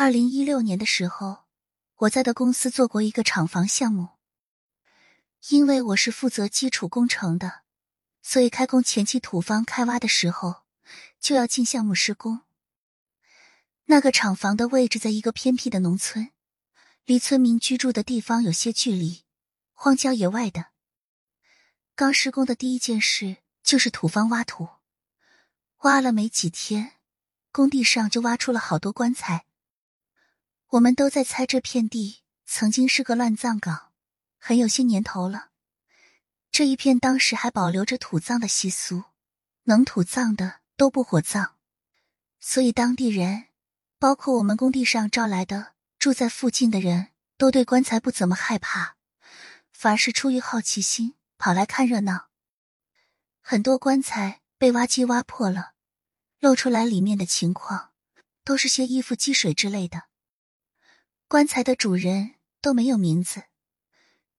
二零一六年的时候，我在的公司做过一个厂房项目。因为我是负责基础工程的，所以开工前期土方开挖的时候就要进项目施工。那个厂房的位置在一个偏僻的农村，离村民居住的地方有些距离，荒郊野外的。刚施工的第一件事就是土方挖土，挖了没几天，工地上就挖出了好多棺材。我们都在猜这片地曾经是个乱葬岗，很有些年头了。这一片当时还保留着土葬的习俗，能土葬的都不火葬，所以当地人，包括我们工地上招来的住在附近的人都对棺材不怎么害怕，反而是出于好奇心跑来看热闹。很多棺材被挖机挖破了，露出来里面的情况，都是些衣服积水之类的。棺材的主人都没有名字，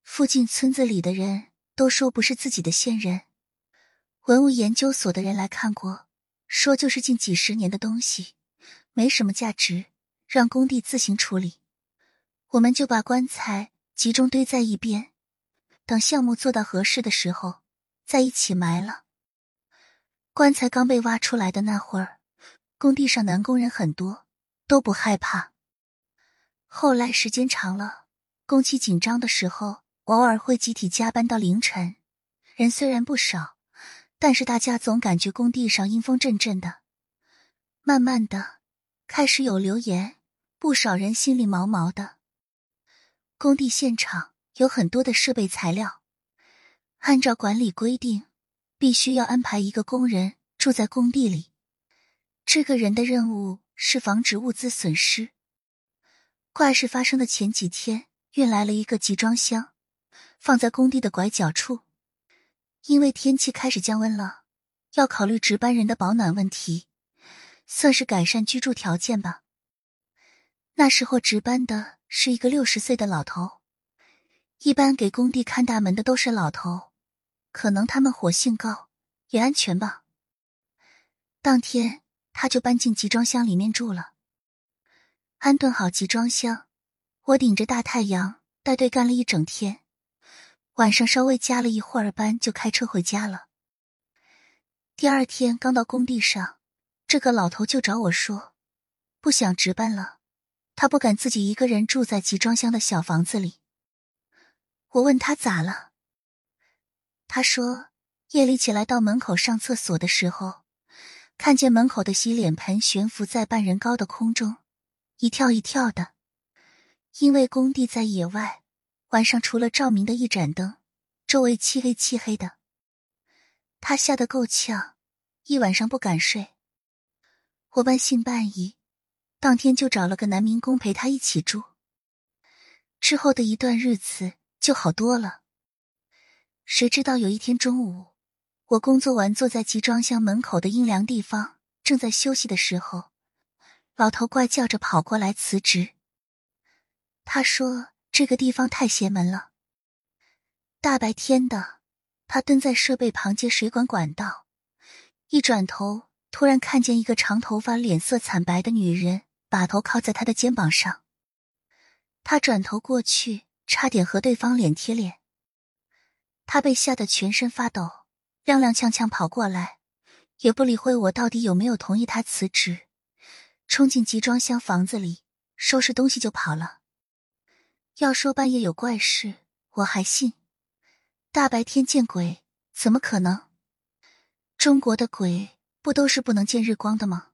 附近村子里的人都说不是自己的先人。文物研究所的人来看过，说就是近几十年的东西，没什么价值，让工地自行处理。我们就把棺材集中堆在一边，等项目做到合适的时候再一起埋了。棺材刚被挖出来的那会儿，工地上男工人很多，都不害怕。后来时间长了，工期紧张的时候，偶尔会集体加班到凌晨。人虽然不少，但是大家总感觉工地上阴风阵阵的。慢慢的，开始有留言，不少人心里毛毛的。工地现场有很多的设备材料，按照管理规定，必须要安排一个工人住在工地里。这个人的任务是防止物资损失。怪事发生的前几天，运来了一个集装箱，放在工地的拐角处。因为天气开始降温了，要考虑值班人的保暖问题，算是改善居住条件吧。那时候值班的是一个六十岁的老头，一般给工地看大门的都是老头，可能他们火性高，也安全吧。当天他就搬进集装箱里面住了。安顿好集装箱，我顶着大太阳带队干了一整天。晚上稍微加了一会儿班，就开车回家了。第二天刚到工地上，这个老头就找我说，不想值班了，他不敢自己一个人住在集装箱的小房子里。我问他咋了，他说夜里起来到门口上厕所的时候，看见门口的洗脸盆悬浮在半人高的空中。一跳一跳的，因为工地在野外，晚上除了照明的一盏灯，周围漆黑漆黑的。他吓得够呛，一晚上不敢睡。我半信半疑，当天就找了个男民工陪他一起住。之后的一段日子就好多了。谁知道有一天中午，我工作完坐在集装箱门口的阴凉地方，正在休息的时候。老头怪叫着跑过来辞职。他说：“这个地方太邪门了。”大白天的，他蹲在设备旁接水管管道，一转头，突然看见一个长头发、脸色惨白的女人把头靠在他的肩膀上。他转头过去，差点和对方脸贴脸。他被吓得全身发抖，踉踉跄跄跑过来，也不理会我到底有没有同意他辞职。冲进集装箱房子里，收拾东西就跑了。要说半夜有怪事，我还信；大白天见鬼，怎么可能？中国的鬼不都是不能见日光的吗？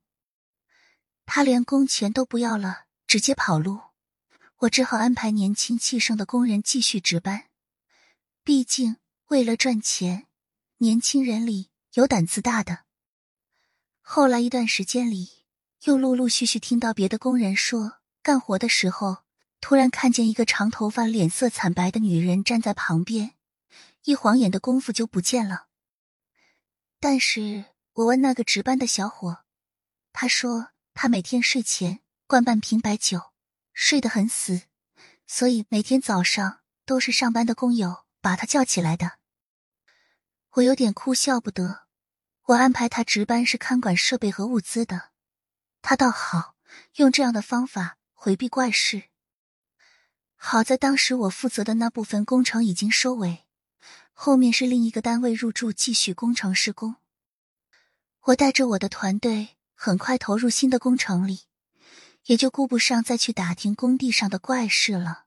他连工钱都不要了，直接跑路。我只好安排年轻气盛的工人继续值班。毕竟为了赚钱，年轻人里有胆子大的。后来一段时间里。又陆陆续续听到别的工人说，干活的时候突然看见一个长头发、脸色惨白的女人站在旁边，一晃眼的功夫就不见了。但是我问那个值班的小伙，他说他每天睡前灌半瓶白酒，睡得很死，所以每天早上都是上班的工友把他叫起来的。我有点哭笑不得。我安排他值班是看管设备和物资的。他倒好，用这样的方法回避怪事。好在当时我负责的那部分工程已经收尾，后面是另一个单位入驻继续工程施工。我带着我的团队很快投入新的工程里，也就顾不上再去打听工地上的怪事了。